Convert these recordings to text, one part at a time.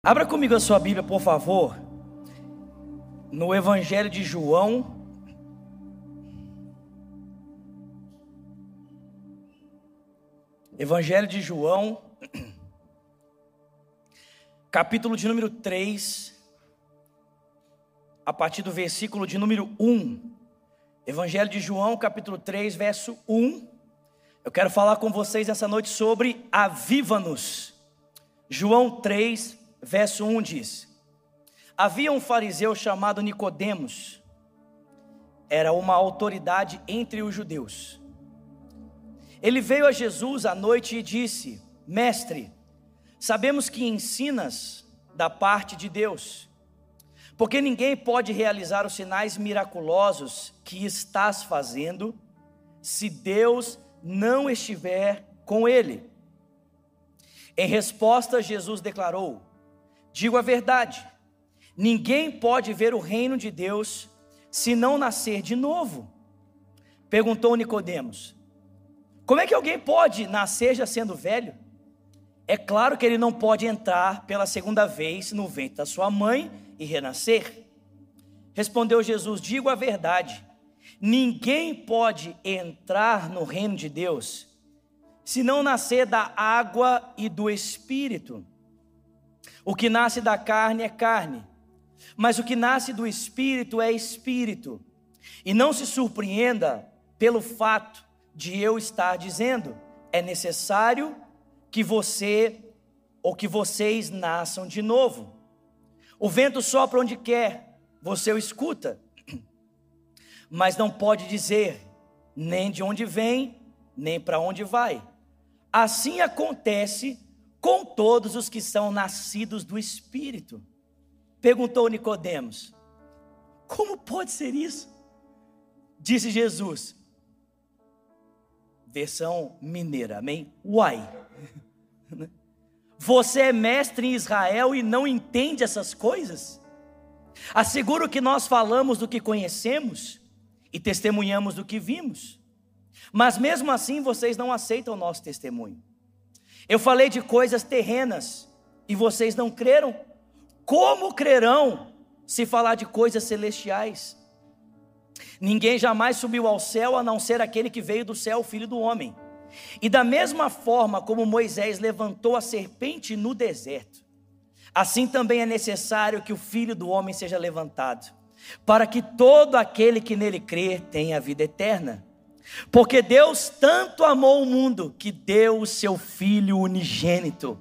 Abra comigo a sua Bíblia, por favor, no Evangelho de João. Evangelho de João, capítulo de número 3, a partir do versículo de número 1. Evangelho de João, capítulo 3, verso 1. Eu quero falar com vocês essa noite sobre aviva-nos. João 3, verso 1 diz: Havia um fariseu chamado Nicodemos, era uma autoridade entre os judeus. Ele veio a Jesus à noite e disse: Mestre, sabemos que ensinas da parte de Deus, porque ninguém pode realizar os sinais miraculosos que estás fazendo se Deus não estiver com ele. Em resposta, Jesus declarou: Digo a verdade: ninguém pode ver o reino de Deus se não nascer de novo. Perguntou Nicodemos: Como é que alguém pode nascer já sendo velho? É claro que ele não pode entrar pela segunda vez no ventre da sua mãe e renascer. Respondeu Jesus: Digo a verdade: ninguém pode entrar no reino de Deus se não nascer da água e do espírito. O que nasce da carne é carne, mas o que nasce do espírito é espírito. E não se surpreenda pelo fato de eu estar dizendo, é necessário que você ou que vocês nasçam de novo. O vento sopra onde quer, você o escuta, mas não pode dizer nem de onde vem, nem para onde vai. Assim acontece com todos os que são nascidos do Espírito. Perguntou Nicodemos: Como pode ser isso? Disse Jesus. Versão mineira, amém? Uai. Você é mestre em Israel e não entende essas coisas? Asseguro que nós falamos do que conhecemos e testemunhamos do que vimos. Mas mesmo assim vocês não aceitam o nosso testemunho. Eu falei de coisas terrenas e vocês não creram. Como crerão se falar de coisas celestiais? Ninguém jamais subiu ao céu a não ser aquele que veio do céu, o filho do homem. E da mesma forma como Moisés levantou a serpente no deserto, assim também é necessário que o filho do homem seja levantado, para que todo aquele que nele crer tenha a vida eterna. Porque Deus tanto amou o mundo que deu o seu Filho unigênito,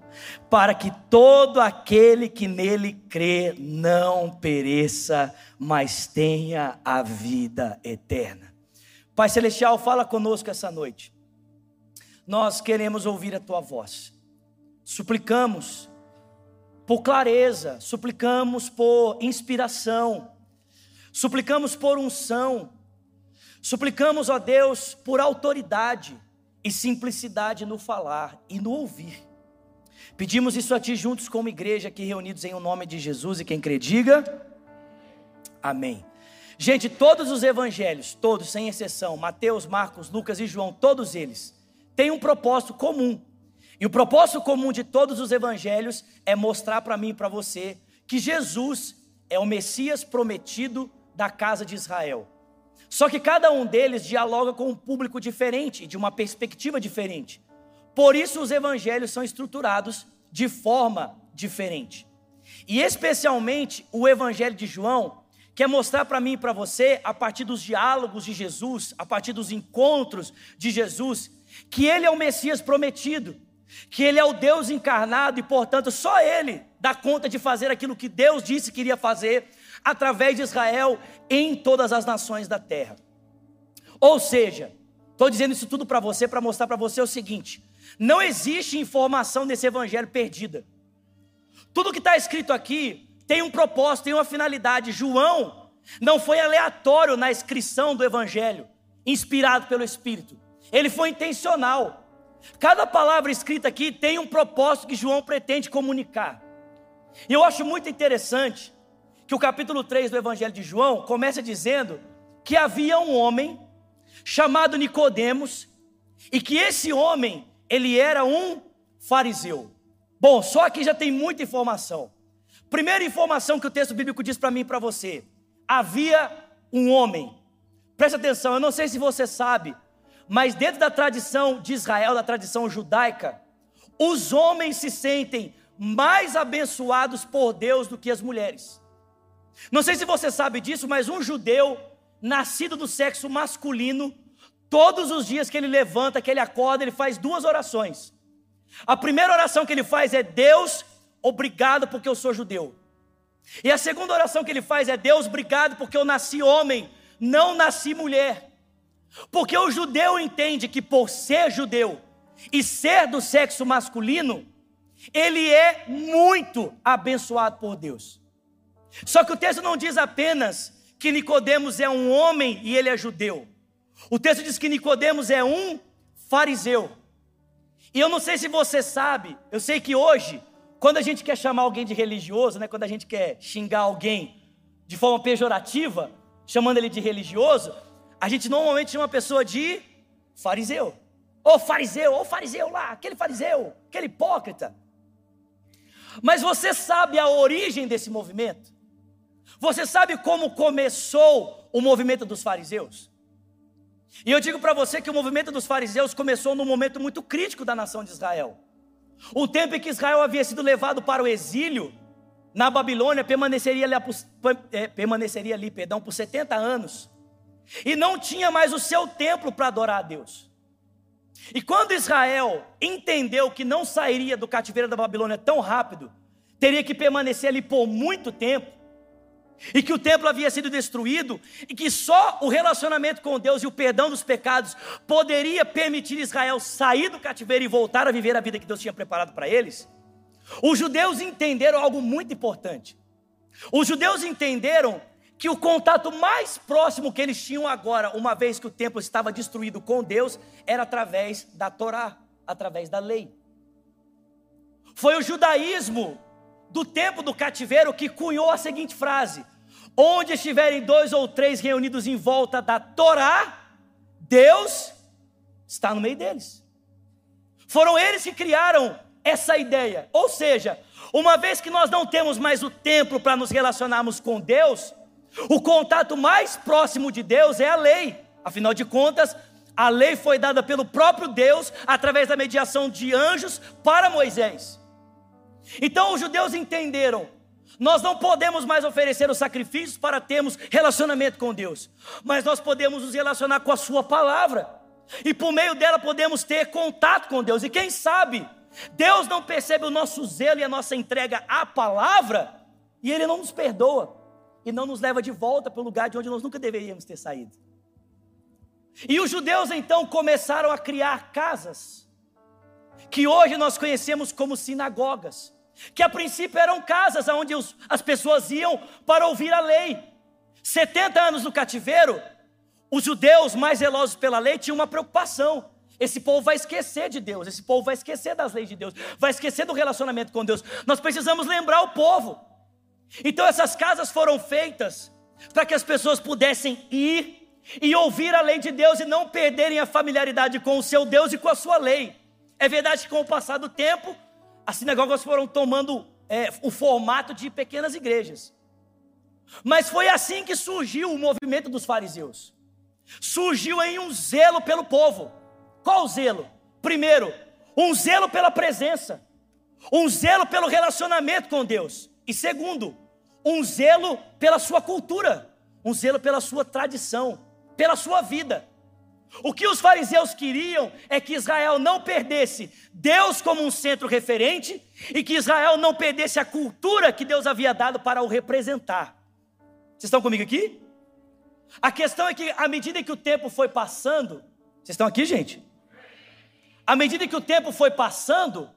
para que todo aquele que nele crê não pereça, mas tenha a vida eterna. Pai Celestial, fala conosco essa noite. Nós queremos ouvir a tua voz. Suplicamos por clareza, suplicamos por inspiração, suplicamos por unção Suplicamos, ó Deus, por autoridade e simplicidade no falar e no ouvir. Pedimos isso a Ti juntos como igreja aqui reunidos em o nome de Jesus e quem crê diga Amém. Gente, todos os evangelhos, todos sem exceção, Mateus, Marcos, Lucas e João, todos eles têm um propósito comum. E o propósito comum de todos os evangelhos é mostrar para mim e para você que Jesus é o Messias prometido da casa de Israel. Só que cada um deles dialoga com um público diferente, de uma perspectiva diferente. Por isso os evangelhos são estruturados de forma diferente. E especialmente o evangelho de João quer mostrar para mim e para você, a partir dos diálogos de Jesus, a partir dos encontros de Jesus, que ele é o Messias prometido, que ele é o Deus encarnado e, portanto, só ele dá conta de fazer aquilo que Deus disse que iria fazer através de Israel em todas as nações da terra. Ou seja, estou dizendo isso tudo para você para mostrar para você o seguinte: não existe informação nesse evangelho perdida. Tudo que está escrito aqui tem um propósito, tem uma finalidade. João não foi aleatório na inscrição do evangelho, inspirado pelo Espírito. Ele foi intencional. Cada palavra escrita aqui tem um propósito que João pretende comunicar. E eu acho muito interessante que o capítulo 3 do Evangelho de João começa dizendo que havia um homem chamado Nicodemos e que esse homem, ele era um fariseu. Bom, só aqui já tem muita informação. Primeira informação que o texto bíblico diz para mim e para você: havia um homem. Presta atenção, eu não sei se você sabe, mas dentro da tradição de Israel, da tradição judaica, os homens se sentem mais abençoados por Deus do que as mulheres. Não sei se você sabe disso, mas um judeu nascido do sexo masculino, todos os dias que ele levanta, que ele acorda, ele faz duas orações. A primeira oração que ele faz é: Deus, obrigado porque eu sou judeu. E a segunda oração que ele faz é: Deus, obrigado porque eu nasci homem, não nasci mulher. Porque o judeu entende que por ser judeu e ser do sexo masculino, ele é muito abençoado por Deus. Só que o texto não diz apenas que Nicodemos é um homem e ele é judeu. O texto diz que Nicodemos é um fariseu. E eu não sei se você sabe, eu sei que hoje, quando a gente quer chamar alguém de religioso, né, quando a gente quer xingar alguém de forma pejorativa, chamando ele de religioso, a gente normalmente chama a pessoa de fariseu. Ô fariseu, ô fariseu lá, aquele fariseu, aquele hipócrita. Mas você sabe a origem desse movimento? Você sabe como começou o movimento dos fariseus? E eu digo para você que o movimento dos fariseus começou num momento muito crítico da nação de Israel. O tempo em que Israel havia sido levado para o exílio na Babilônia permaneceria ali, é, permaneceria ali perdão, por 70 anos. E não tinha mais o seu templo para adorar a Deus. E quando Israel entendeu que não sairia do cativeiro da Babilônia tão rápido, teria que permanecer ali por muito tempo, e que o templo havia sido destruído, e que só o relacionamento com Deus e o perdão dos pecados poderia permitir Israel sair do cativeiro e voltar a viver a vida que Deus tinha preparado para eles, os judeus entenderam algo muito importante. Os judeus entenderam que o contato mais próximo que eles tinham agora, uma vez que o templo estava destruído com Deus, era através da Torá, através da lei. Foi o judaísmo do tempo do cativeiro que cunhou a seguinte frase: Onde estiverem dois ou três reunidos em volta da Torá, Deus está no meio deles. Foram eles que criaram essa ideia. Ou seja, uma vez que nós não temos mais o templo para nos relacionarmos com Deus, o contato mais próximo de Deus é a lei. Afinal de contas, a lei foi dada pelo próprio Deus através da mediação de anjos para Moisés. Então os judeus entenderam: nós não podemos mais oferecer os sacrifícios para termos relacionamento com Deus, mas nós podemos nos relacionar com a Sua palavra, e por meio dela podemos ter contato com Deus, e quem sabe, Deus não percebe o nosso zelo e a nossa entrega à palavra, e Ele não nos perdoa, e não nos leva de volta para o lugar de onde nós nunca deveríamos ter saído. E os judeus então começaram a criar casas, que hoje nós conhecemos como sinagogas que a princípio eram casas onde os, as pessoas iam para ouvir a lei. 70 anos no cativeiro, os judeus mais zelosos pela lei tinham uma preocupação. Esse povo vai esquecer de Deus, esse povo vai esquecer das leis de Deus, vai esquecer do relacionamento com Deus. Nós precisamos lembrar o povo. Então essas casas foram feitas para que as pessoas pudessem ir e ouvir a lei de Deus e não perderem a familiaridade com o seu Deus e com a sua lei. É verdade que com o passar do tempo, as sinagogas foram tomando é, o formato de pequenas igrejas. Mas foi assim que surgiu o movimento dos fariseus. Surgiu em um zelo pelo povo. Qual zelo? Primeiro, um zelo pela presença, um zelo pelo relacionamento com Deus. E segundo, um zelo pela sua cultura, um zelo pela sua tradição, pela sua vida. O que os fariseus queriam é que Israel não perdesse Deus como um centro referente e que Israel não perdesse a cultura que Deus havia dado para o representar. Vocês estão comigo aqui? A questão é que, à medida que o tempo foi passando, vocês estão aqui, gente? À medida que o tempo foi passando,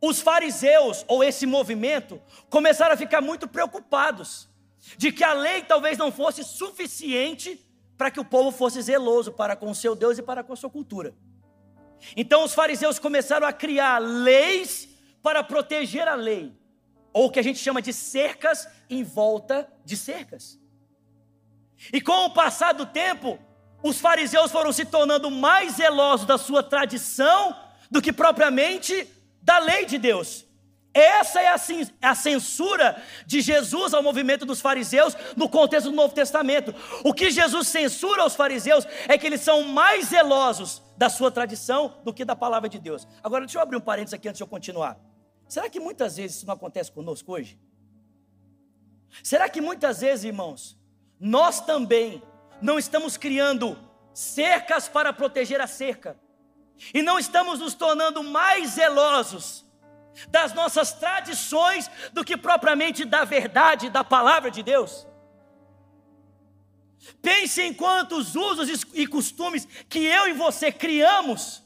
os fariseus, ou esse movimento, começaram a ficar muito preocupados de que a lei talvez não fosse suficiente para que o povo fosse zeloso para com o seu Deus e para com a sua cultura. Então os fariseus começaram a criar leis para proteger a lei, ou o que a gente chama de cercas em volta de cercas. E com o passar do tempo, os fariseus foram se tornando mais zelosos da sua tradição do que propriamente da lei de Deus. Essa é a censura de Jesus ao movimento dos fariseus no contexto do Novo Testamento. O que Jesus censura aos fariseus é que eles são mais zelosos da sua tradição do que da palavra de Deus. Agora, deixa eu abrir um parênteses aqui antes de eu continuar. Será que muitas vezes isso não acontece conosco hoje? Será que muitas vezes, irmãos, nós também não estamos criando cercas para proteger a cerca e não estamos nos tornando mais zelosos das nossas tradições do que propriamente da verdade da palavra de Deus. Pense em quantos usos e costumes que eu e você criamos,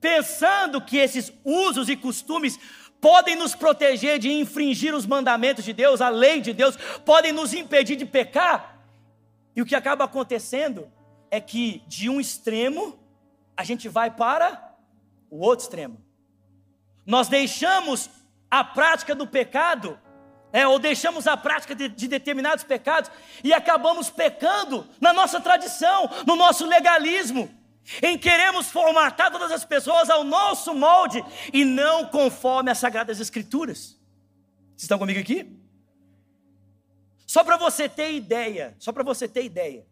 pensando que esses usos e costumes podem nos proteger de infringir os mandamentos de Deus, a lei de Deus, podem nos impedir de pecar. E o que acaba acontecendo é que de um extremo a gente vai para o outro extremo. Nós deixamos a prática do pecado, é, ou deixamos a prática de, de determinados pecados e acabamos pecando na nossa tradição, no nosso legalismo, em queremos formatar todas as pessoas ao nosso molde e não conforme as Sagradas Escrituras. Vocês estão comigo aqui? Só para você ter ideia, só para você ter ideia.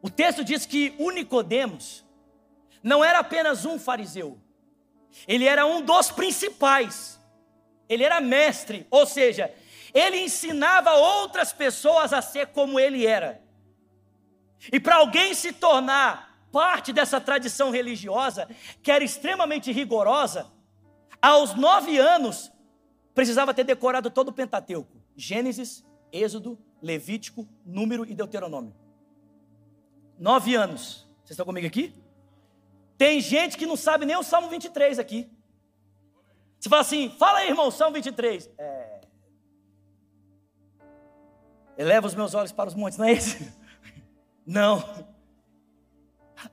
O texto diz que o Nicodemos não era apenas um fariseu, ele era um dos principais. Ele era mestre, ou seja, ele ensinava outras pessoas a ser como ele era. E para alguém se tornar parte dessa tradição religiosa, que era extremamente rigorosa, aos nove anos, precisava ter decorado todo o Pentateuco: Gênesis, Êxodo, Levítico, Número e Deuteronômio. Nove anos. Vocês estão comigo aqui? Tem gente que não sabe nem o Salmo 23 aqui. Você fala assim, fala aí, irmão, Salmo 23. É... Eleva os meus olhos para os montes, não é esse? Não.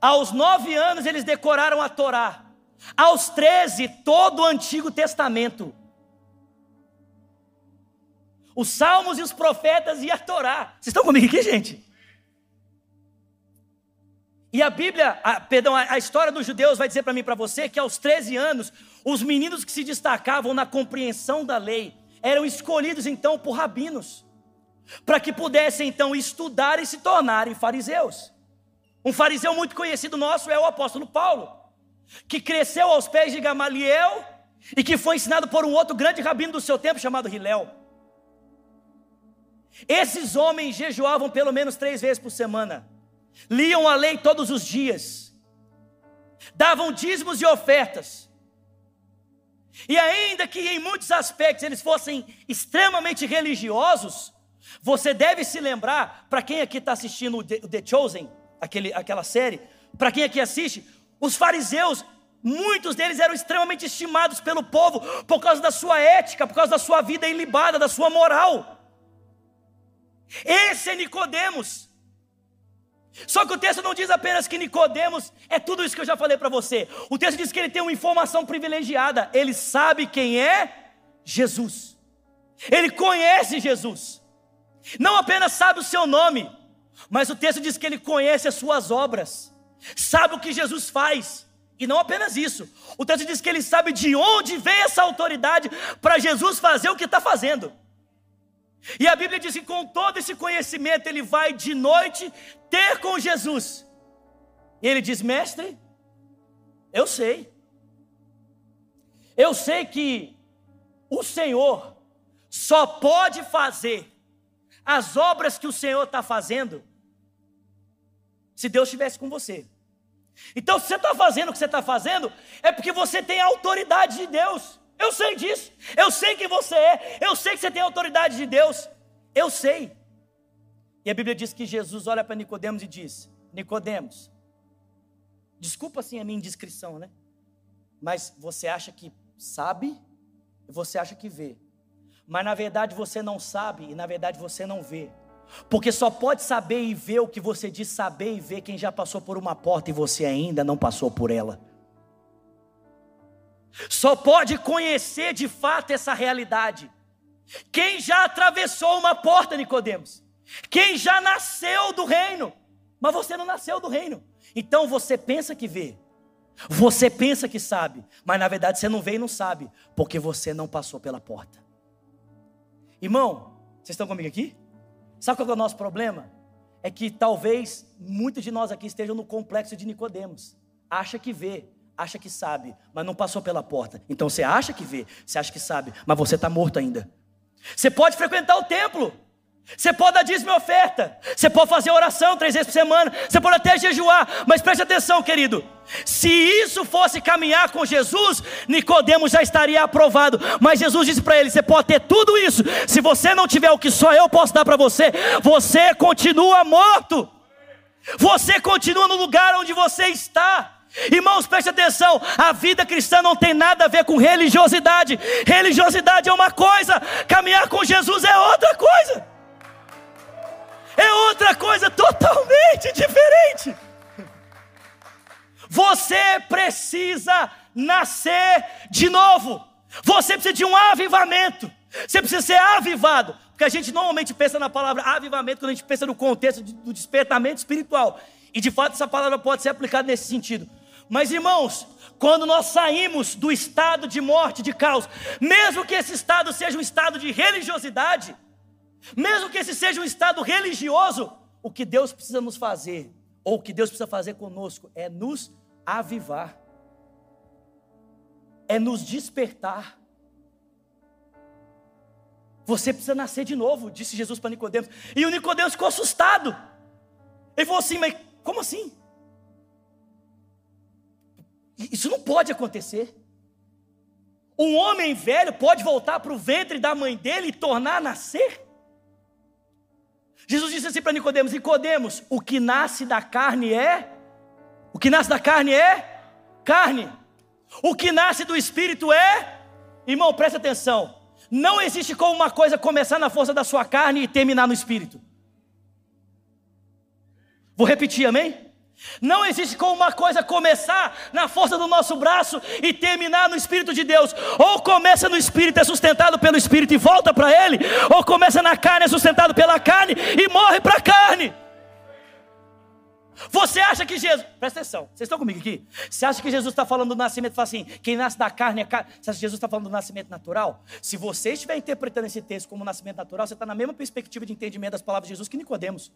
Aos nove anos eles decoraram a Torá. Aos treze, todo o Antigo Testamento. Os Salmos e os profetas e a Torá. Vocês estão comigo aqui, gente? E a Bíblia, a, perdão, a, a, história dos judeus vai dizer para mim e para você que aos 13 anos, os meninos que se destacavam na compreensão da lei eram escolhidos então por rabinos, para que pudessem então estudar e se tornarem fariseus. Um fariseu muito conhecido nosso é o apóstolo Paulo, que cresceu aos pés de Gamaliel e que foi ensinado por um outro grande rabino do seu tempo chamado Hilel. Esses homens jejuavam pelo menos três vezes por semana liam a lei todos os dias, davam dízimos e ofertas, e ainda que em muitos aspectos eles fossem extremamente religiosos, você deve se lembrar, para quem aqui está assistindo o The Chosen, aquele, aquela série, para quem aqui assiste, os fariseus, muitos deles eram extremamente estimados pelo povo por causa da sua ética, por causa da sua vida ilibada, da sua moral. Esse é Nicodemos. Só que o texto não diz apenas que Nicodemos é tudo isso que eu já falei para você. O texto diz que ele tem uma informação privilegiada. Ele sabe quem é Jesus. Ele conhece Jesus. Não apenas sabe o seu nome, mas o texto diz que ele conhece as suas obras. Sabe o que Jesus faz. E não apenas isso. O texto diz que ele sabe de onde vem essa autoridade para Jesus fazer o que está fazendo. E a Bíblia diz que com todo esse conhecimento ele vai de noite ter com Jesus. E ele diz: Mestre, eu sei. Eu sei que o Senhor só pode fazer as obras que o Senhor está fazendo se Deus estivesse com você. Então, se você está fazendo o que você está fazendo, é porque você tem a autoridade de Deus. Eu sei disso. Eu sei quem você é. Eu sei que você tem a autoridade de Deus. Eu sei. E a Bíblia diz que Jesus olha para Nicodemos e diz: Nicodemos, desculpa assim a minha indiscrição, né? Mas você acha que sabe, você acha que vê. Mas na verdade você não sabe e na verdade você não vê. Porque só pode saber e ver o que você diz saber e ver quem já passou por uma porta e você ainda não passou por ela. Só pode conhecer de fato essa realidade quem já atravessou uma porta, Nicodemos? Quem já nasceu do reino? Mas você não nasceu do reino. Então você pensa que vê. Você pensa que sabe, mas na verdade você não vê e não sabe, porque você não passou pela porta. Irmão, vocês estão comigo aqui? Sabe qual é o nosso problema? É que talvez muitos de nós aqui estejam no complexo de Nicodemos. Acha que vê, acha que sabe, mas não passou pela porta. Então você acha que vê, você acha que sabe, mas você está morto ainda. Você pode frequentar o templo, você pode dar dízimo e oferta, você pode fazer oração três vezes por semana, você pode até jejuar, mas preste atenção, querido. Se isso fosse caminhar com Jesus, Nicodemos já estaria aprovado. Mas Jesus disse para ele: você pode ter tudo isso. Se você não tiver o que só eu posso dar para você, você continua morto. Você continua no lugar onde você está. Irmãos, preste atenção: a vida cristã não tem nada a ver com religiosidade. Religiosidade é uma coisa, caminhar com Jesus é outra coisa. É outra coisa totalmente diferente. Você precisa nascer de novo. Você precisa de um avivamento. Você precisa ser avivado. Porque a gente normalmente pensa na palavra avivamento quando a gente pensa no contexto do despertamento espiritual. E de fato essa palavra pode ser aplicada nesse sentido. Mas irmãos, quando nós saímos do estado de morte, de caos, mesmo que esse estado seja um estado de religiosidade, mesmo que esse seja um estado religioso, o que Deus precisa nos fazer, ou o que Deus precisa fazer conosco, é nos avivar, é nos despertar. Você precisa nascer de novo, disse Jesus para Nicodemos. E o Nicodemos ficou assustado. Ele falou assim: Mas como assim? Isso não pode acontecer. Um homem velho pode voltar para o ventre da mãe dele e tornar a nascer? Jesus disse assim para Nicodemos: Nicodemos, o que nasce da carne é? O que nasce da carne é carne. O que nasce do espírito é? Irmão, presta atenção. Não existe como uma coisa começar na força da sua carne e terminar no espírito. Vou repetir, amém? Não existe como uma coisa começar na força do nosso braço e terminar no Espírito de Deus. Ou começa no Espírito, é sustentado pelo Espírito e volta para Ele, ou começa na carne, é sustentado pela carne e morre para a carne. Você acha que Jesus, presta atenção, vocês estão comigo aqui? Você acha que Jesus está falando do nascimento, fala assim, quem nasce da carne é carne. Você acha que Jesus está falando do nascimento natural? Se você estiver interpretando esse texto como nascimento natural, você está na mesma perspectiva de entendimento das palavras de Jesus que Nicodemos.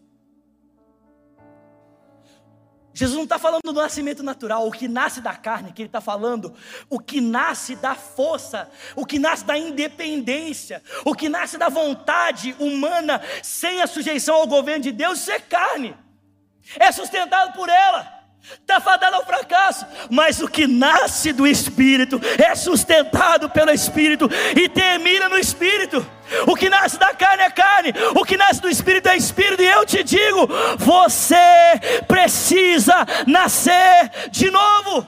Jesus não está falando do nascimento natural, o que nasce da carne, que ele está falando, o que nasce da força, o que nasce da independência, o que nasce da vontade humana, sem a sujeição ao governo de Deus, isso é carne, é sustentado por ela está fadado ao fracasso, mas o que nasce do Espírito é sustentado pelo Espírito e termina no Espírito. O que nasce da carne é carne, o que nasce do Espírito é Espírito, e eu te digo: você precisa nascer de novo.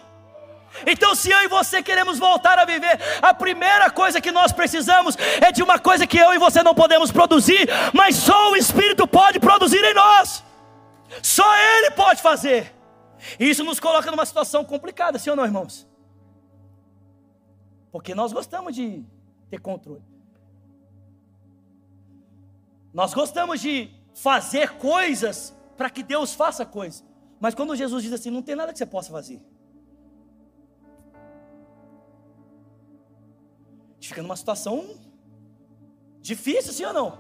Então, se eu e você queremos voltar a viver, a primeira coisa que nós precisamos é de uma coisa que eu e você não podemos produzir, mas só o Espírito pode produzir em nós, só Ele pode fazer. E isso nos coloca numa situação complicada, sim ou não, irmãos? Porque nós gostamos de ter controle. Nós gostamos de fazer coisas para que Deus faça coisas. Mas quando Jesus diz assim, não tem nada que você possa fazer. A gente fica numa situação difícil, sim ou não?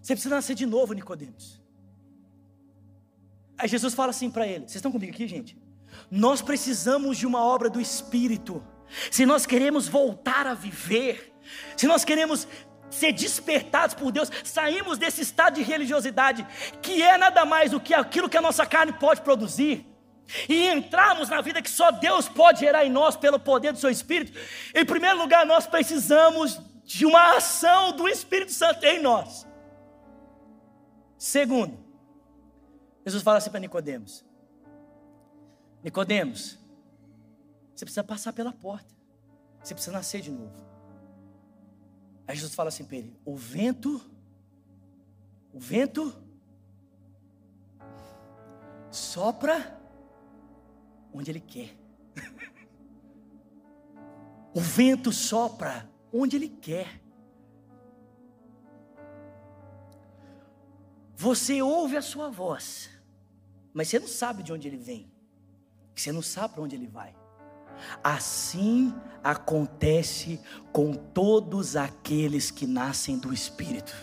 Você precisa nascer de novo, Nicodemos. Aí Jesus fala assim para ele: Vocês estão comigo aqui, gente? Nós precisamos de uma obra do Espírito. Se nós queremos voltar a viver, se nós queremos ser despertados por Deus, saímos desse estado de religiosidade, que é nada mais do que aquilo que a nossa carne pode produzir, e entrarmos na vida que só Deus pode gerar em nós pelo poder do seu Espírito, em primeiro lugar, nós precisamos de uma ação do Espírito Santo em nós. Segundo, Jesus fala assim para Nicodemos: Nicodemos, você precisa passar pela porta. Você precisa nascer de novo. Aí Jesus fala assim para ele: o vento, o vento sopra onde ele quer. o vento sopra onde ele quer. Você ouve a sua voz, mas você não sabe de onde ele vem, você não sabe para onde ele vai. Assim acontece com todos aqueles que nascem do Espírito.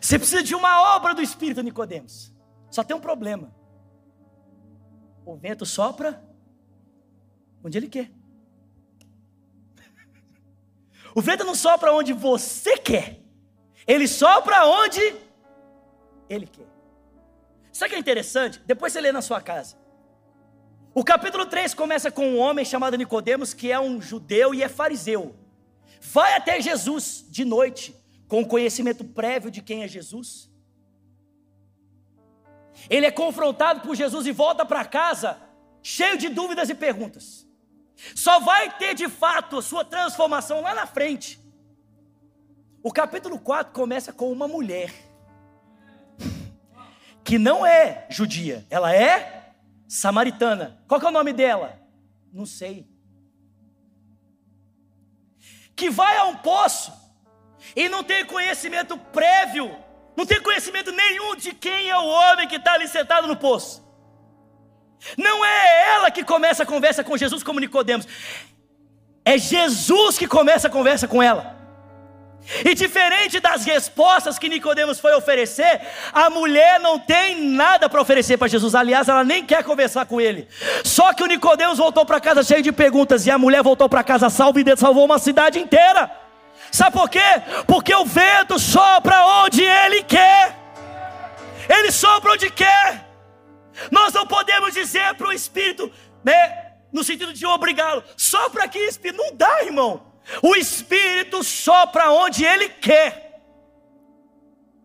Você precisa de uma obra do Espírito, Nicodemos. Só tem um problema. O vento sopra onde ele quer. O vento não sopra onde você quer. Ele sopra onde ele quer. Sabe o que é interessante? Depois você lê na sua casa. O capítulo 3 começa com um homem chamado Nicodemos, que é um judeu e é fariseu. Vai até Jesus de noite, com conhecimento prévio de quem é Jesus. Ele é confrontado por Jesus e volta para casa cheio de dúvidas e perguntas. Só vai ter de fato a sua transformação lá na frente. O capítulo 4 começa com uma mulher que não é judia, ela é samaritana. Qual é o nome dela? Não sei. Que vai a um poço e não tem conhecimento prévio, não tem conhecimento nenhum de quem é o homem que está ali sentado no poço. Não é ela que começa a conversa com Jesus como Nicodemos. É Jesus que começa a conversa com ela. E diferente das respostas que Nicodemos foi oferecer, a mulher não tem nada para oferecer para Jesus. Aliás, ela nem quer conversar com ele. Só que o Nicodemos voltou para casa cheio de perguntas e a mulher voltou para casa salva e salvou uma cidade inteira. Sabe por quê? Porque o vento sopra onde ele quer. Ele sopra onde quer. Nós não podemos dizer para o Espírito, né, no sentido de obrigá-lo, sopra aqui, Espírito. Não dá, irmão. O Espírito sopra onde ele quer.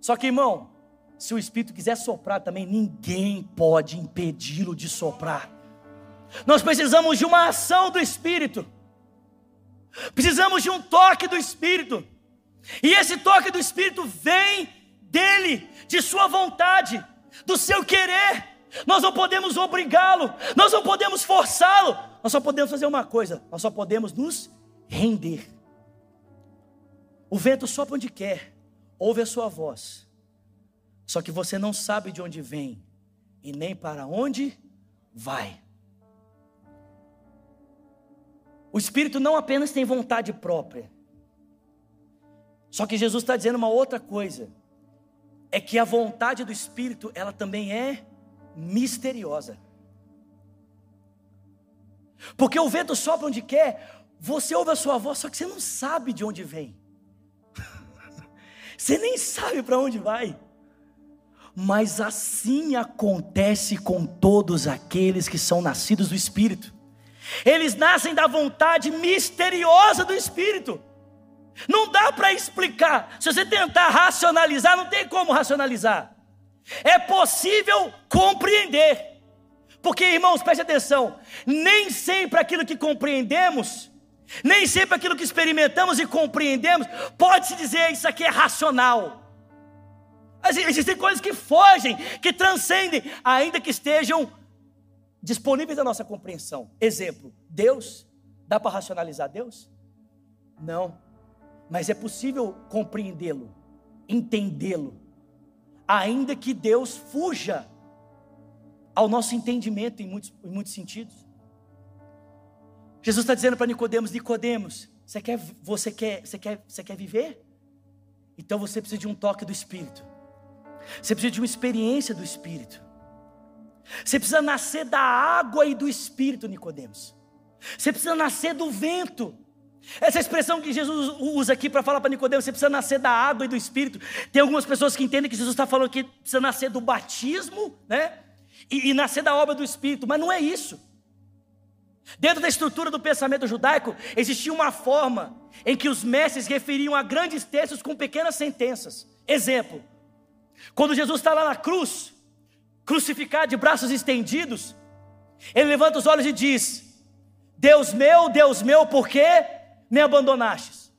Só que, irmão, se o Espírito quiser soprar também, ninguém pode impedi-lo de soprar. Nós precisamos de uma ação do Espírito, precisamos de um toque do Espírito, e esse toque do Espírito vem dele, de Sua vontade, do seu querer nós não podemos obrigá-lo, nós não podemos forçá-lo, nós só podemos fazer uma coisa: nós só podemos nos render. O vento sopra onde quer, ouve a sua voz, só que você não sabe de onde vem e nem para onde vai. O Espírito não apenas tem vontade própria, só que Jesus está dizendo uma outra coisa: é que a vontade do Espírito, ela também é misteriosa. Porque o vento sopra onde quer, você ouve a sua voz, só que você não sabe de onde vem. Você nem sabe para onde vai. Mas assim acontece com todos aqueles que são nascidos do Espírito. Eles nascem da vontade misteriosa do Espírito. Não dá para explicar. Se você tentar racionalizar, não tem como racionalizar. É possível compreender. Porque, irmãos, preste atenção: nem sempre aquilo que compreendemos, nem sempre aquilo que experimentamos e compreendemos, pode-se dizer isso aqui é racional. Existem coisas que fogem, que transcendem, ainda que estejam disponíveis à nossa compreensão. Exemplo: Deus, dá para racionalizar Deus? Não, mas é possível compreendê-lo, entendê-lo ainda que Deus fuja ao nosso entendimento em muitos, em muitos sentidos. Jesus está dizendo para Nicodemos, Nicodemos, você quer, você quer, você quer, você quer viver? Então você precisa de um toque do Espírito. Você precisa de uma experiência do Espírito. Você precisa nascer da água e do Espírito, Nicodemos. Você precisa nascer do vento. Essa expressão que Jesus usa aqui para falar para Nicodemo, você precisa nascer da água e do Espírito. Tem algumas pessoas que entendem que Jesus está falando que precisa nascer do batismo, né? E, e nascer da obra do Espírito, mas não é isso. Dentro da estrutura do pensamento judaico, existia uma forma em que os mestres referiam a grandes textos com pequenas sentenças. Exemplo: quando Jesus está lá na cruz, crucificado de braços estendidos, ele levanta os olhos e diz: Deus meu, Deus meu, por quê? me abandonastes.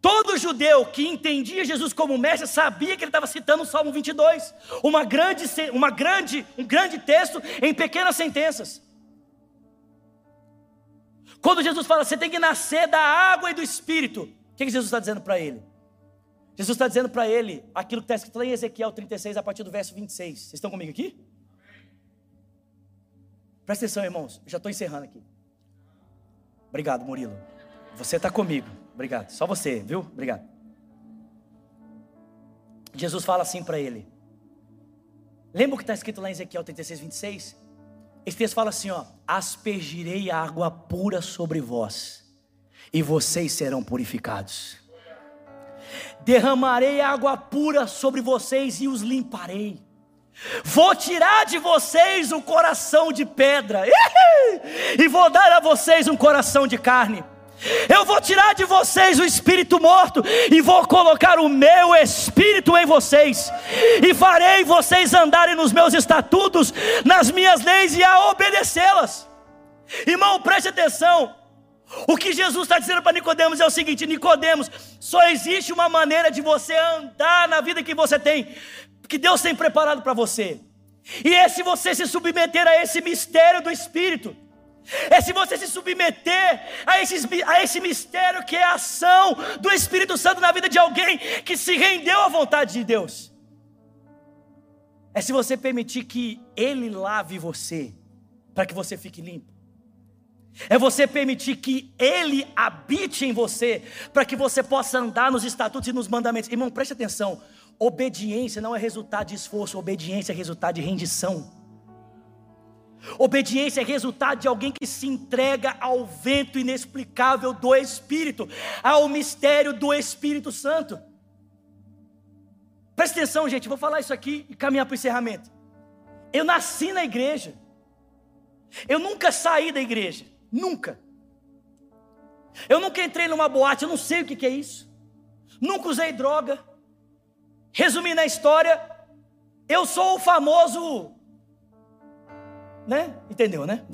Todo judeu que entendia Jesus como mestre sabia que ele estava citando o Salmo 22, uma grande, uma grande, um grande texto em pequenas sentenças. Quando Jesus fala, você tem que nascer da água e do Espírito, o que, Jesus está dizendo para ele? Jesus está dizendo para ele aquilo que está escrito lá em Ezequiel 36, a partir do verso 26. Vocês estão comigo aqui? Presta atenção, irmãos. Já estou encerrando aqui. Obrigado, Murilo. Você está comigo. Obrigado. Só você, viu? Obrigado. Jesus fala assim para ele. Lembra o que está escrito lá em Ezequiel 36, 26? Esse texto fala assim: ó, aspergirei água pura sobre vós, e vocês serão purificados. Derramarei água pura sobre vocês e os limparei. Vou tirar de vocês o coração de pedra, e vou dar a vocês um coração de carne. Eu vou tirar de vocês o espírito morto e vou colocar o meu espírito em vocês, e farei vocês andarem nos meus estatutos, nas minhas leis e a obedecê-las. Irmão, preste atenção. O que Jesus está dizendo para Nicodemos é o seguinte: Nicodemos, só existe uma maneira de você andar na vida que você tem, que Deus tem preparado para você. E é se você se submeter a esse mistério do Espírito é se você se submeter a, esses, a esse mistério que é a ação do Espírito Santo na vida de alguém que se rendeu à vontade de Deus. É se você permitir que Ele lave você, para que você fique limpo. É você permitir que Ele habite em você, para que você possa andar nos estatutos e nos mandamentos. Irmão, preste atenção: obediência não é resultado de esforço, obediência é resultado de rendição. Obediência é resultado de alguém que se entrega ao vento inexplicável do Espírito, ao mistério do Espírito Santo. Presta atenção, gente, vou falar isso aqui e caminhar para o encerramento. Eu nasci na igreja, eu nunca saí da igreja, nunca. Eu nunca entrei numa boate, eu não sei o que é isso. Nunca usei droga. Resumindo a história, eu sou o famoso né? Entendeu, né?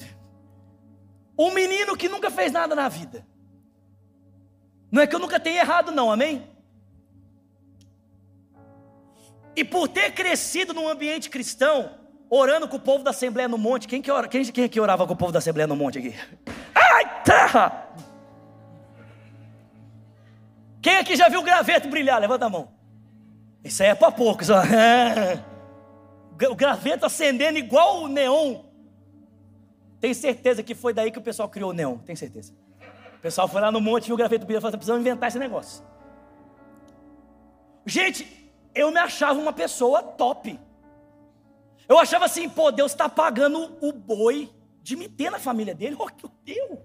Um menino que nunca fez nada na vida. Não é que eu nunca tenha errado, não, amém? E por ter crescido num ambiente cristão, orando com o povo da Assembleia no Monte, quem que, ora, quem, quem que orava com o povo da Assembleia no Monte aqui? Ai, terra! Quem aqui já viu o graveto brilhar? Levanta a mão. Isso aí é para poucos. O graveto acendendo igual o neon. Tenho certeza que foi daí que o pessoal criou o neon, tenho certeza. O pessoal foi lá no monte, viu o graveto bíblico e falou: precisamos inventar esse negócio. Gente, eu me achava uma pessoa top. Eu achava assim, pô, Deus está pagando o boi de me ter na família dele. Oh, que Deus!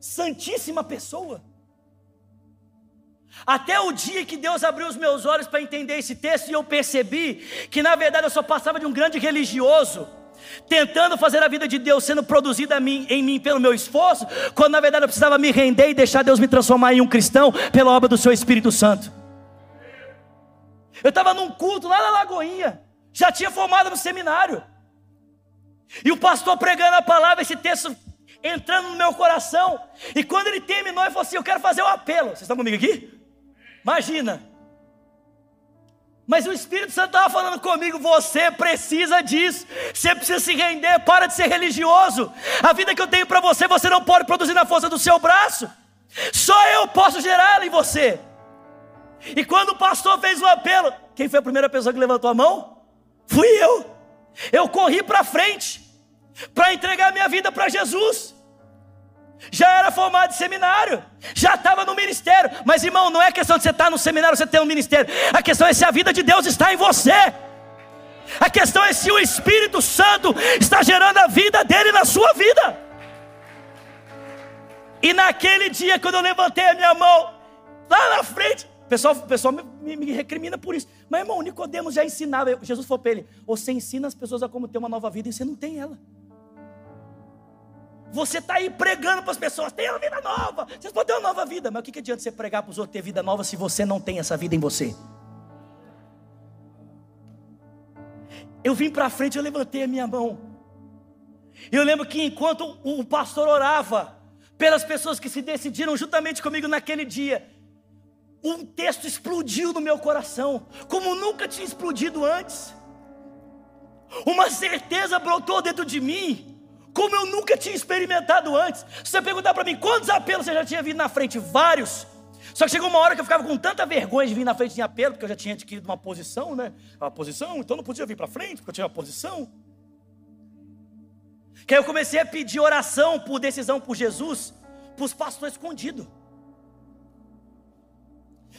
Santíssima pessoa. Até o dia que Deus abriu os meus olhos para entender esse texto e eu percebi que na verdade eu só passava de um grande religioso tentando fazer a vida de Deus sendo produzida em mim pelo meu esforço, quando na verdade eu precisava me render e deixar Deus me transformar em um cristão pela obra do seu Espírito Santo. Eu estava num culto lá na Lagoinha, já tinha formado no seminário, e o pastor pregando a palavra, esse texto entrando no meu coração, e quando ele terminou, ele falou assim: Eu quero fazer um apelo. Vocês estão comigo aqui? Imagina, mas o Espírito Santo estava falando comigo: você precisa disso, você precisa se render, para de ser religioso. A vida que eu tenho para você, você não pode produzir na força do seu braço, só eu posso gerar ela em você. E quando o pastor fez o apelo, quem foi a primeira pessoa que levantou a mão? Fui eu. Eu corri para frente, para entregar minha vida para Jesus já era formado em seminário, já estava no ministério. Mas irmão, não é questão de você estar no seminário, você ter um ministério. A questão é se a vida de Deus está em você. A questão é se o Espírito Santo está gerando a vida dele na sua vida. E naquele dia, quando eu levantei a minha mão, lá na frente, o pessoal, o pessoal me, me, recrimina por isso. Mas irmão, Nicodemos já ensinava. Jesus falou para ele: Você ensina as pessoas a como ter uma nova vida e você não tem ela. Você está aí pregando para as pessoas, tem uma vida nova, vocês podem ter uma nova vida, mas o que, que adianta você pregar para os outros ter vida nova se você não tem essa vida em você? Eu vim para frente, eu levantei a minha mão. Eu lembro que enquanto o pastor orava pelas pessoas que se decidiram juntamente comigo naquele dia, um texto explodiu no meu coração, como nunca tinha explodido antes. Uma certeza brotou dentro de mim como eu nunca tinha experimentado antes. Se você perguntar para mim quantos apelos você já tinha vindo na frente, vários. Só que chegou uma hora que eu ficava com tanta vergonha de vir na frente em apelo, porque eu já tinha adquirido uma posição, né? Uma posição, então não podia vir para frente, porque eu tinha uma posição. Que aí eu comecei a pedir oração por decisão por Jesus, para os pastores escondidos.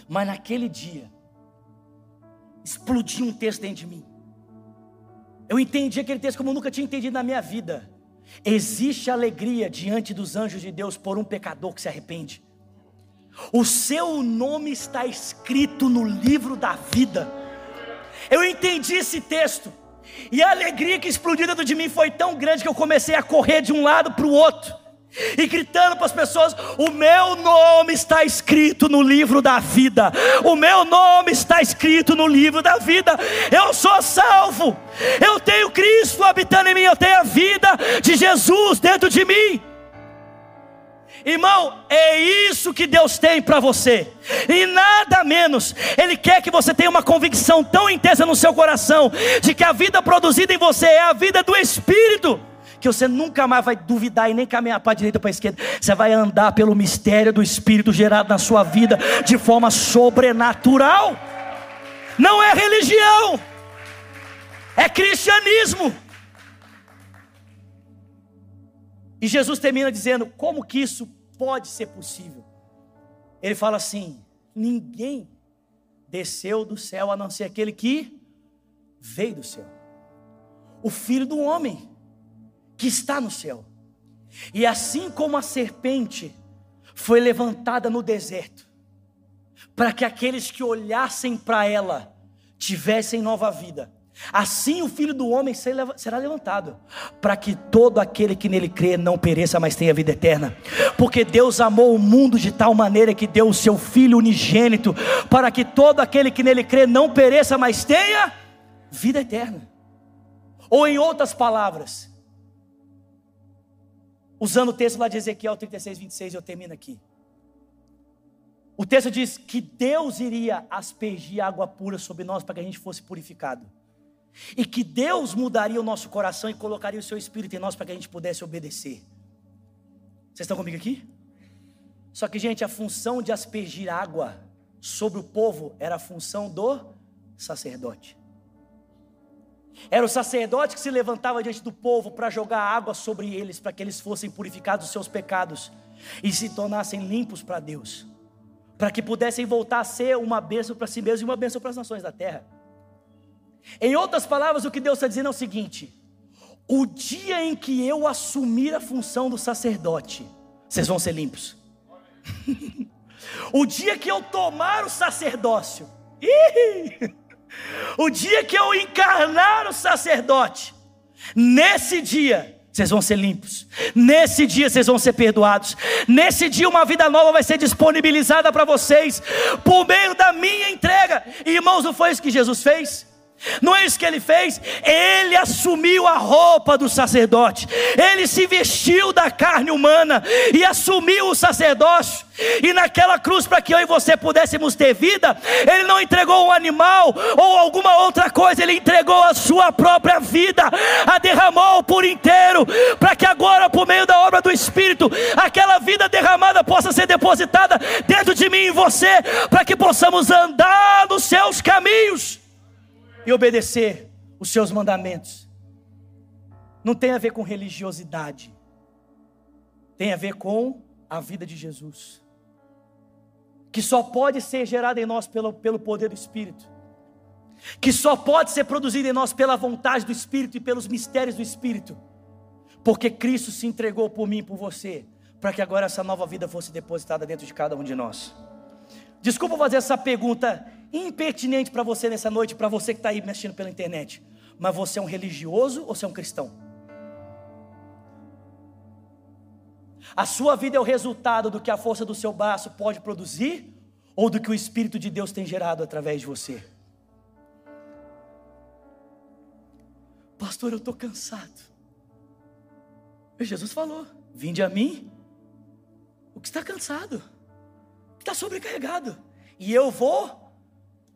Mas naquele dia, explodiu um texto dentro de mim. Eu entendi aquele texto como eu nunca tinha entendido na minha vida. Existe alegria diante dos anjos de Deus por um pecador que se arrepende. O seu nome está escrito no livro da vida. Eu entendi esse texto. E a alegria que explodiu dentro de mim foi tão grande que eu comecei a correr de um lado para o outro e gritando para as pessoas: O meu nome está escrito no livro da vida, o meu nome está escrito no livro da vida. Eu sou salvo, eu tenho Cristo habitando em mim, eu tenho a vida de Jesus dentro de mim. Irmão, é isso que Deus tem para você, e nada menos. Ele quer que você tenha uma convicção tão intensa no seu coração de que a vida produzida em você é a vida do Espírito que você nunca mais vai duvidar e nem caminhar para a direita ou para a esquerda. Você vai andar pelo mistério do Espírito gerado na sua vida de forma sobrenatural. Não é religião, é cristianismo. E Jesus termina dizendo: como que isso pode ser possível? Ele fala assim: ninguém desceu do céu a não ser aquele que veio do céu, o Filho do Homem que está no céu. E assim como a serpente foi levantada no deserto, para que aqueles que olhassem para ela tivessem nova vida, assim o filho do homem será levantado, para que todo aquele que nele crê não pereça, mas tenha vida eterna. Porque Deus amou o mundo de tal maneira que deu o seu filho unigênito, para que todo aquele que nele crê não pereça, mas tenha vida eterna. Ou em outras palavras, usando o texto lá de Ezequiel 36, 26, eu termino aqui. O texto diz que Deus iria aspergir água pura sobre nós para que a gente fosse purificado. E que Deus mudaria o nosso coração e colocaria o seu espírito em nós para que a gente pudesse obedecer. Vocês estão comigo aqui? Só que, gente, a função de aspergir água sobre o povo era a função do sacerdote. Era o sacerdote que se levantava diante do povo para jogar água sobre eles, para que eles fossem purificados dos seus pecados e se tornassem limpos para Deus, para que pudessem voltar a ser uma bênção para si mesmos e uma bênção para as nações da terra. Em outras palavras, o que Deus está dizendo é o seguinte: o dia em que eu assumir a função do sacerdote, vocês vão ser limpos. o dia que eu tomar o sacerdócio, o dia que eu encarnar o sacerdote, nesse dia, vocês vão ser limpos. Nesse dia vocês vão ser perdoados. Nesse dia uma vida nova vai ser disponibilizada para vocês por meio da minha entrega. E, irmãos, não foi isso que Jesus fez? Não é isso que ele fez? Ele assumiu a roupa do sacerdote, ele se vestiu da carne humana e assumiu o sacerdócio. E naquela cruz, para que eu e você pudéssemos ter vida, ele não entregou um animal ou alguma outra coisa, ele entregou a sua própria vida, a derramou por inteiro, para que agora, por meio da obra do Espírito, aquela vida derramada possa ser depositada dentro de mim e você, para que possamos andar nos seus caminhos e obedecer os seus mandamentos. Não tem a ver com religiosidade, tem a ver com a vida de Jesus, que só pode ser gerada em nós pelo, pelo poder do Espírito, que só pode ser produzida em nós pela vontade do Espírito e pelos mistérios do Espírito, porque Cristo se entregou por mim e por você, para que agora essa nova vida fosse depositada dentro de cada um de nós. Desculpa fazer essa pergunta impertinente para você nessa noite, para você que está aí mexendo pela internet. Mas você é um religioso ou você é um cristão? A sua vida é o resultado do que a força do seu braço pode produzir ou do que o Espírito de Deus tem gerado através de você? Pastor, eu estou cansado. Jesus falou: Vinde a mim, o que está cansado está sobrecarregado. E eu vou.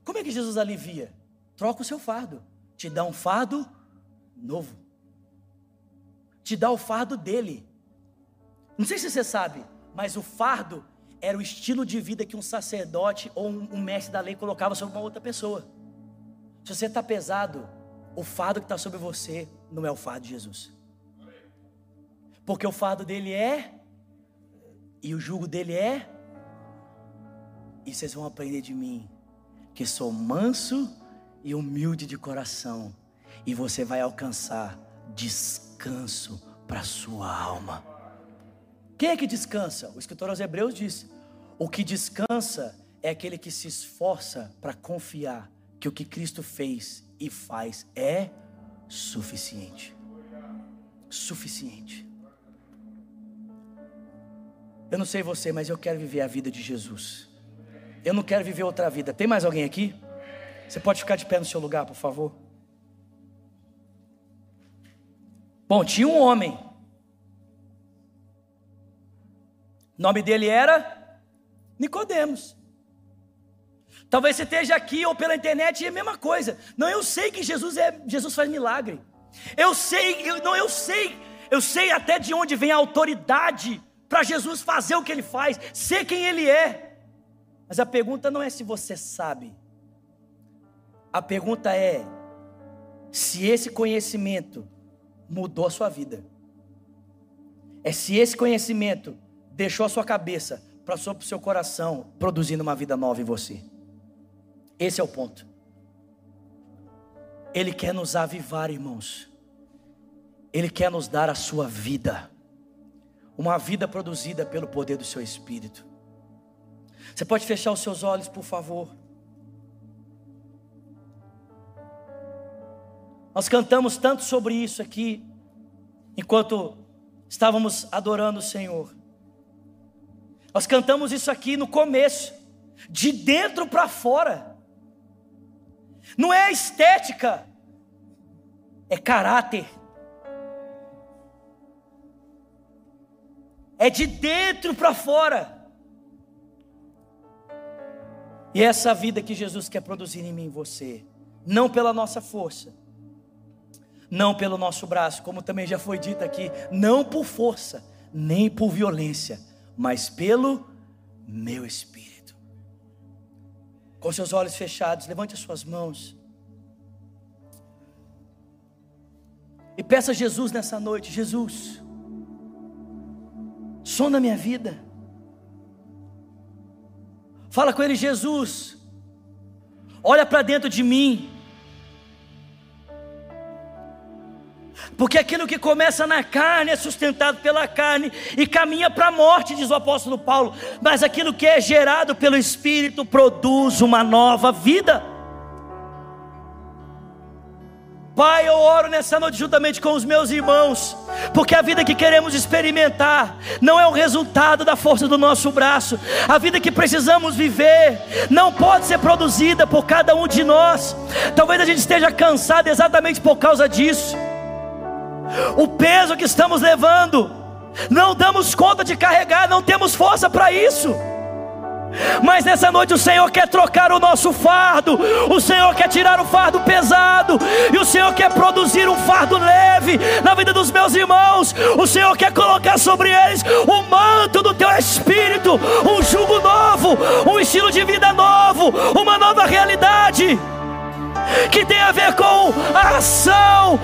Como é que Jesus alivia? Troca o seu fardo. Te dá um fardo novo. Te dá o fardo dele. Não sei se você sabe, mas o fardo era o estilo de vida que um sacerdote ou um, mestre da lei colocava sobre uma outra pessoa. Se você está pesado, o fardo que está sobre você não é o fardo de Jesus. Porque o fardo dele é, e o jugo dele é, e vocês vão aprender de mim, que sou manso e humilde de coração, e você vai alcançar descanso para sua alma. Quem é que descansa? O escritor aos Hebreus diz: o que descansa é aquele que se esforça para confiar que o que Cristo fez e faz é suficiente. Suficiente. Eu não sei você, mas eu quero viver a vida de Jesus. Eu não quero viver outra vida. Tem mais alguém aqui? Você pode ficar de pé no seu lugar, por favor? Bom, tinha um homem. O nome dele era Nicodemos. Talvez você esteja aqui ou pela internet e é a mesma coisa. Não, eu sei que Jesus é Jesus faz milagre. Eu sei, eu, não, eu sei, eu sei até de onde vem a autoridade para Jesus fazer o que ele faz, ser quem ele é. Mas a pergunta não é se você sabe, a pergunta é se esse conhecimento mudou a sua vida. É se esse conhecimento deixou a sua cabeça, para o seu coração, produzindo uma vida nova em você. Esse é o ponto. Ele quer nos avivar, irmãos. Ele quer nos dar a sua vida. Uma vida produzida pelo poder do seu espírito. Você pode fechar os seus olhos, por favor. Nós cantamos tanto sobre isso aqui, enquanto estávamos adorando o Senhor. Nós cantamos isso aqui no começo, de dentro para fora. Não é estética, é caráter. É de dentro para fora. E é essa vida que Jesus quer produzir em mim e você, não pela nossa força, não pelo nosso braço, como também já foi dito aqui, não por força, nem por violência, mas pelo meu espírito. Com seus olhos fechados, levante as suas mãos. E peça a Jesus nessa noite: Jesus, som da minha vida. Fala com Ele, Jesus, olha para dentro de mim. Porque aquilo que começa na carne é sustentado pela carne e caminha para a morte, diz o apóstolo Paulo. Mas aquilo que é gerado pelo Espírito produz uma nova vida. Pai, eu oro nessa noite juntamente com os meus irmãos, porque a vida que queremos experimentar não é o resultado da força do nosso braço, a vida que precisamos viver não pode ser produzida por cada um de nós. Talvez a gente esteja cansado exatamente por causa disso. O peso que estamos levando, não damos conta de carregar, não temos força para isso. Mas nessa noite o Senhor quer trocar o nosso fardo, o Senhor quer tirar o fardo pesado, e o Senhor quer produzir um fardo leve na vida dos meus irmãos. O Senhor quer colocar sobre eles o manto do teu espírito, um jugo novo, um estilo de vida novo, uma nova realidade que tem a ver com a ação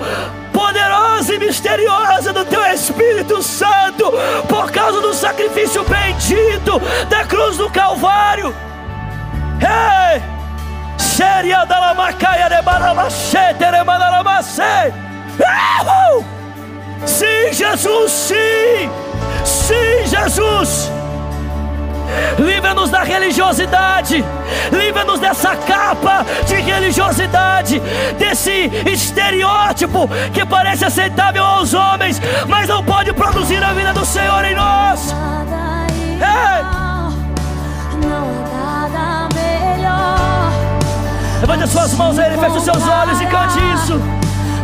poderosa e misteriosa do Teu Espírito Santo, por causa do sacrifício bendito da cruz do Calvário. Ei! Seria da lamacaia de Sim, Jesus, sim! Sim, Jesus! Livra-nos da religiosidade, livra-nos dessa capa de religiosidade, desse estereótipo que parece aceitável aos homens, mas não pode produzir a vida do Senhor em nós. Levante as suas mãos a Ele, feche os seus olhos e cante isso.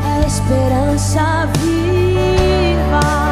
A esperança viva.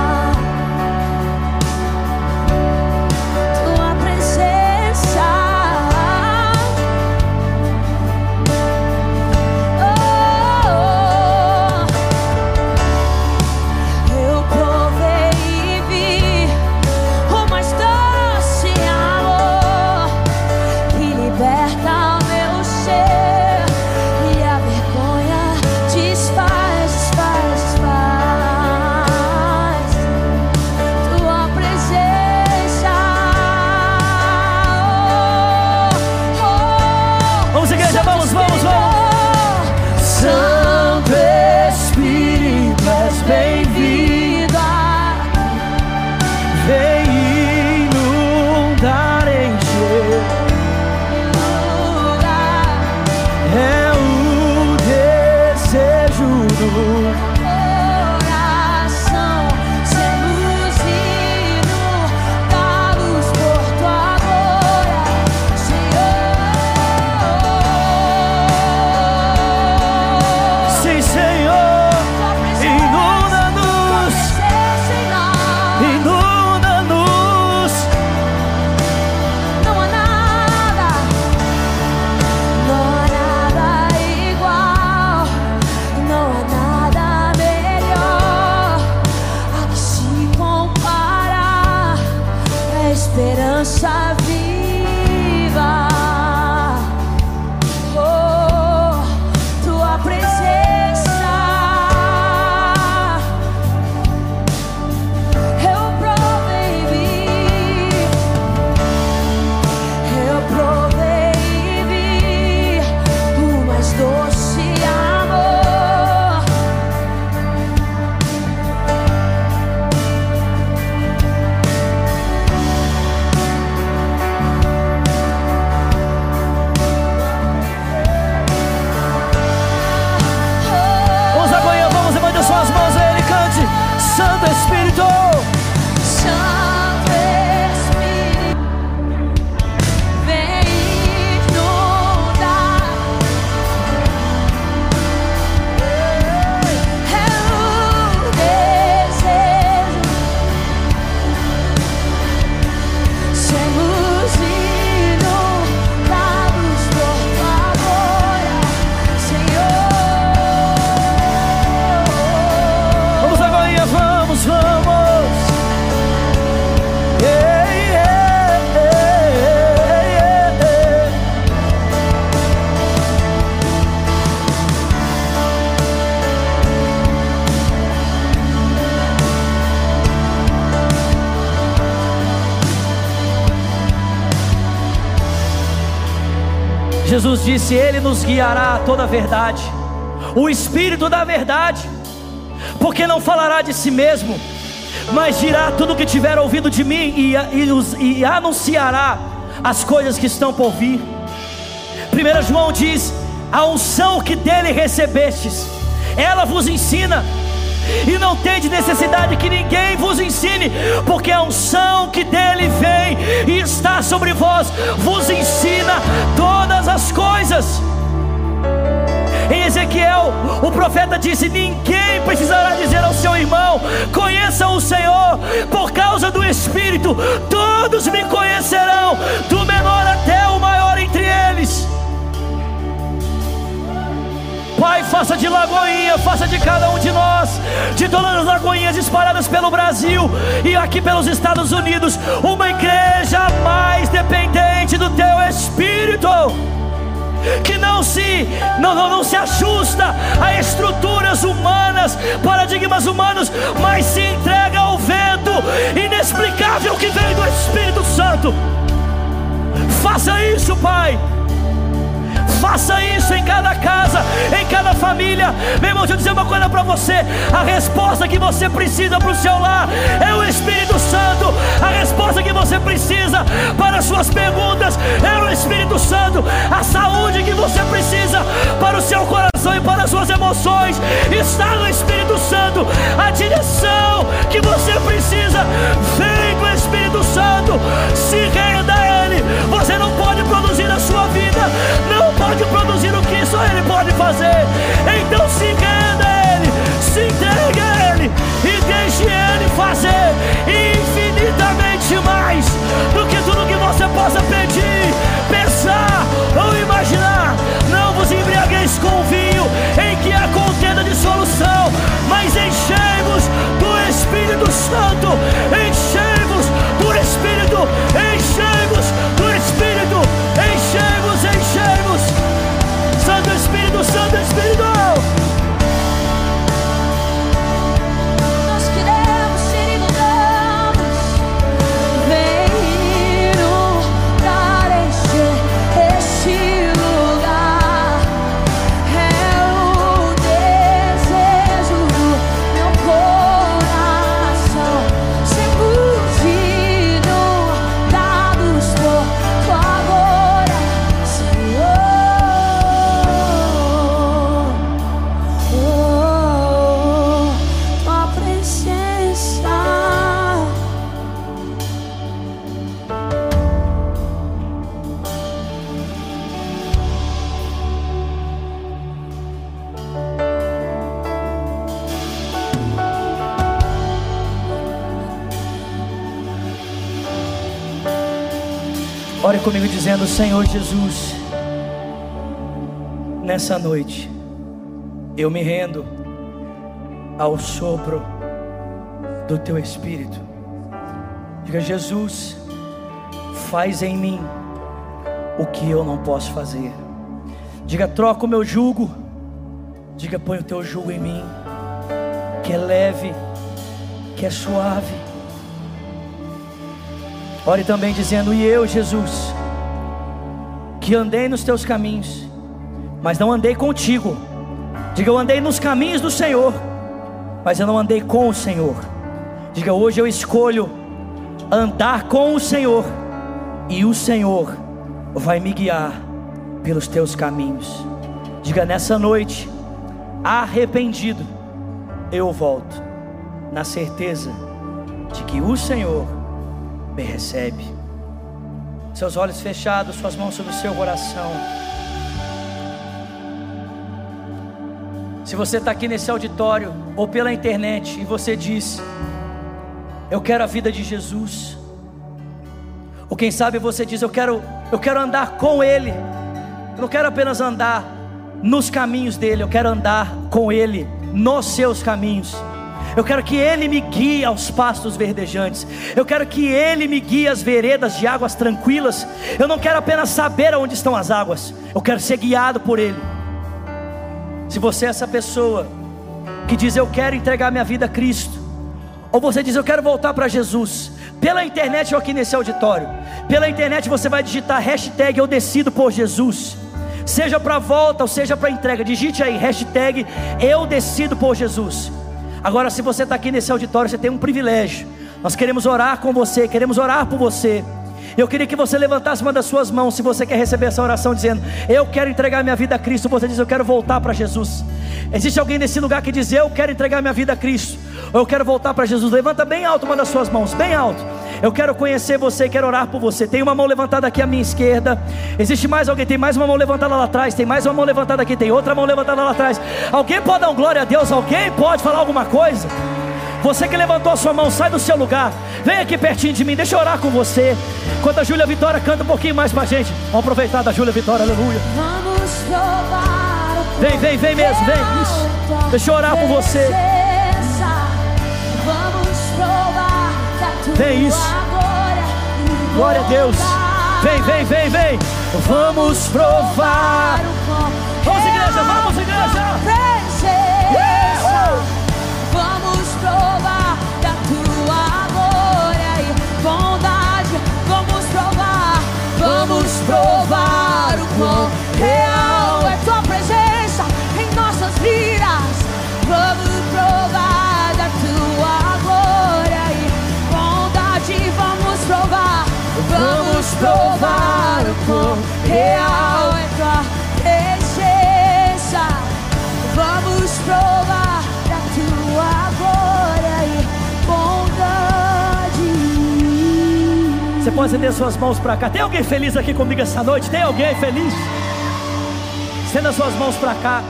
Disse: Ele nos guiará a toda a verdade, o Espírito da verdade, porque não falará de si mesmo, mas dirá tudo o que tiver ouvido de mim e, e e anunciará as coisas que estão por vir. 1 João diz: A unção que dele recebestes, ela vos ensina. E não tende necessidade que ninguém vos ensine, porque a unção que dele vem e está sobre vós vos ensina coisas. Em Ezequiel, o profeta disse: Ninguém precisará dizer ao seu irmão: Conheça o Senhor, por causa do Espírito, todos me conhecerão, do menor até o maior entre eles. Pai, faça de Lagoinha, faça de cada um de nós, de todas as lagoinhas espalhadas pelo Brasil e aqui pelos Estados Unidos, uma igreja mais dependente do Teu Espírito que não se não, não, não se ajusta a estruturas humanas, paradigmas humanos, mas se entrega ao vento inexplicável que vem do Espírito Santo. Faça isso, Pai. Faça isso em cada casa, em cada família. Meu irmão, deixa eu dizer uma coisa para você: a resposta que você precisa para o seu lar é o Espírito Santo. A resposta que você precisa para as suas perguntas é o Espírito Santo. A saúde que você precisa para o seu coração e para as suas emoções está no Espírito Santo. A direção que você precisa vem do Espírito Santo. Se renda a Ele. Você não pode produzir na sua vida, pode produzir o que só Ele pode fazer. Então se renda a Ele, se entregue a Ele e deixe Ele fazer infinitamente mais do que tudo que você possa pedir, comigo dizendo: Senhor Jesus, nessa noite eu me rendo ao sopro do teu Espírito. Diga, Jesus, faz em mim o que eu não posso fazer. Diga, troca o meu jugo. Diga, põe o teu jugo em mim, que é leve, que é suave. Ore também dizendo: E eu, Jesus, que andei nos teus caminhos, mas não andei contigo. Diga, eu andei nos caminhos do Senhor, mas eu não andei com o Senhor. Diga, hoje eu escolho andar com o Senhor, e o Senhor vai me guiar pelos teus caminhos. Diga, nessa noite, arrependido, eu volto, na certeza de que o Senhor me recebe. Seus olhos fechados, suas mãos sobre o seu coração. Se você está aqui nesse auditório ou pela internet e você diz, eu quero a vida de Jesus. Ou quem sabe você diz, eu quero, eu quero andar com Ele. Eu não quero apenas andar nos caminhos dele, eu quero andar com Ele nos seus caminhos. Eu quero que Ele me guie aos pastos verdejantes. Eu quero que Ele me guie às veredas de águas tranquilas. Eu não quero apenas saber aonde estão as águas. Eu quero ser guiado por Ele. Se você é essa pessoa que diz eu quero entregar minha vida a Cristo, ou você diz eu quero voltar para Jesus, pela internet ou aqui nesse auditório, pela internet você vai digitar hashtag eu decido por Jesus, seja para volta ou seja para entrega, digite aí hashtag eu decido por Jesus. Agora, se você está aqui nesse auditório, você tem um privilégio. Nós queremos orar com você, queremos orar por você. Eu queria que você levantasse uma das suas mãos, se você quer receber essa oração, dizendo: Eu quero entregar minha vida a Cristo. Você diz: Eu quero voltar para Jesus. Existe alguém nesse lugar que diz: Eu quero entregar minha vida a Cristo. Ou eu quero voltar para Jesus. Levanta bem alto uma das suas mãos, bem alto. Eu quero conhecer você, quero orar por você. Tem uma mão levantada aqui à minha esquerda. Existe mais alguém? Tem mais uma mão levantada lá atrás. Tem mais uma mão levantada aqui. Tem outra mão levantada lá atrás. Alguém pode dar um glória a Deus? Alguém pode falar alguma coisa? Você que levantou a sua mão, sai do seu lugar. Vem aqui pertinho de mim, deixa eu orar com você. Enquanto a Júlia Vitória canta um pouquinho mais pra gente. Vamos aproveitar da Júlia Vitória, aleluia. Vamos provar o Vem, vem, vem mesmo, vem. Isso. Deixa eu orar por você. Vem, isso. glória a Deus. Vem, vem, vem, vem. Vamos provar. Vamos, igreja, vamos, igreja. Vamos provar da tua glória e bondade. Vamos provar, vamos provar o quão real provar o quão real é tua presença. Vamos provar da tua glória e bondade. Você pode estender suas mãos para cá. Tem alguém feliz aqui comigo essa noite? Tem alguém feliz? Estenda suas mãos para cá.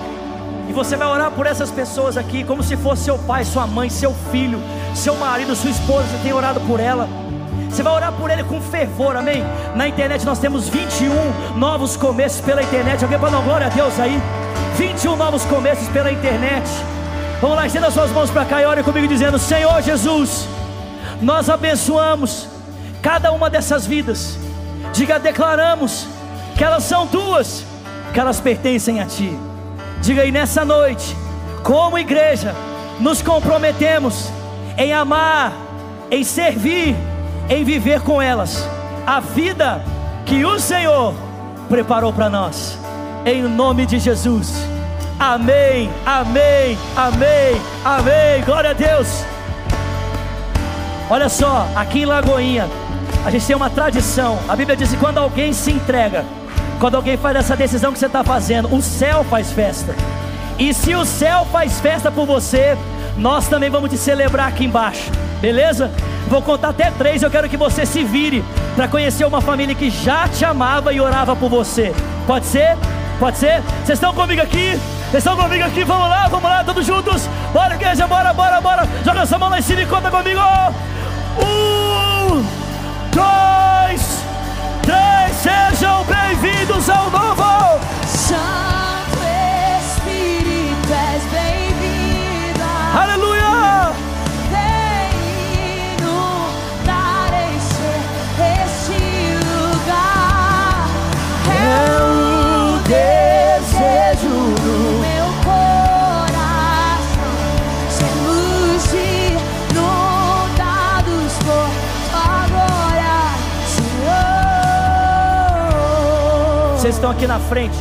E você vai orar por essas pessoas aqui, como se fosse seu pai, sua mãe, seu filho, seu marido, sua esposa. Você tem orado por ela. Você vai orar por ele com fervor, amém? Na internet nós temos 21 novos começos pela internet. Alguém pode dar glória a Deus aí? 21 novos começos pela internet. Vamos lá, estenda suas mãos para cá e ore comigo dizendo: Senhor Jesus, nós abençoamos cada uma dessas vidas. Diga, declaramos que elas são tuas, que elas pertencem a ti. Diga aí nessa noite, como igreja, nos comprometemos em amar, em servir, em viver com elas a vida que o Senhor preparou para nós. Em nome de Jesus. Amém, amém, amém, amém. Glória a Deus. Olha só, aqui em Lagoinha, a gente tem uma tradição. A Bíblia diz que quando alguém se entrega, quando alguém faz essa decisão que você está fazendo, o céu faz festa. E se o céu faz festa por você, nós também vamos te celebrar aqui embaixo, beleza? Vou contar até três, eu quero que você se vire para conhecer uma família que já te amava e orava por você. Pode ser? Pode ser? Vocês estão comigo aqui? Vocês estão comigo aqui? Vamos lá, vamos lá, todos juntos. Bora, igreja, bora, bora, bora. Joga essa mão lá em cima e conta comigo. Um, dois, três. Sejam bem-vindos ao novo. Santo Espírito, és bem-vinda. Aleluia. Vocês estão aqui na frente.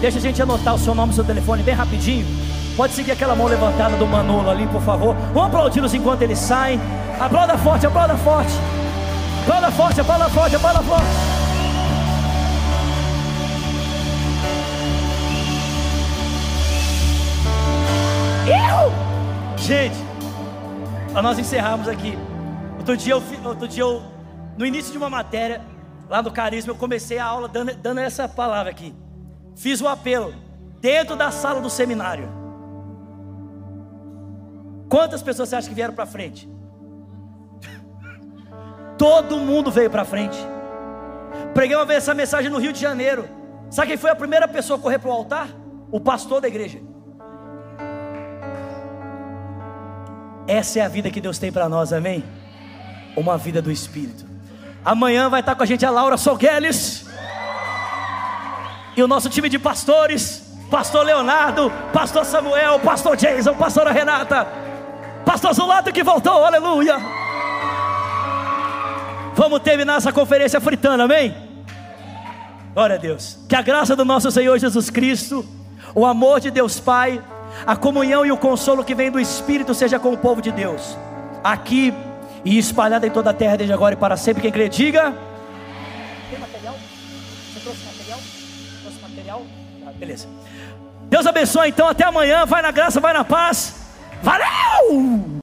Deixa a gente anotar o seu nome e seu telefone bem rapidinho. Pode seguir aquela mão levantada do Manolo ali, por favor. Vamos aplaudi-los enquanto eles saem. Aplauda forte, aplauda forte. Aplauda forte, aplauda forte, aplauda forte. Eu! Gente, nós encerrarmos aqui. Outro dia, eu, outro dia eu, no início de uma matéria, lá no Carisma, eu comecei a aula dando, dando essa palavra aqui. Fiz o apelo dentro da sala do seminário. Quantas pessoas você acha que vieram para frente? Todo mundo veio para frente. Preguei uma vez essa mensagem no Rio de Janeiro. Sabe quem foi a primeira pessoa a correr para o altar? O pastor da igreja. Essa é a vida que Deus tem para nós, amém? Uma vida do Espírito. Amanhã vai estar com a gente a Laura Sogueles e o nosso time de pastores, pastor Leonardo, pastor Samuel, pastor Jason, pastora Renata, pastor Zulato que voltou, aleluia. Vamos terminar essa conferência fritando, amém? Glória a Deus. Que a graça do nosso Senhor Jesus Cristo, o amor de Deus Pai, a comunhão e o consolo que vem do Espírito seja com o povo de Deus, aqui e espalhado em toda a terra desde agora e para sempre. Quem crê, diga. Tem material? Você trouxe material? Trouxe material? Ah, beleza. Deus abençoe então. Até amanhã. Vai na graça, vai na paz. Valeu!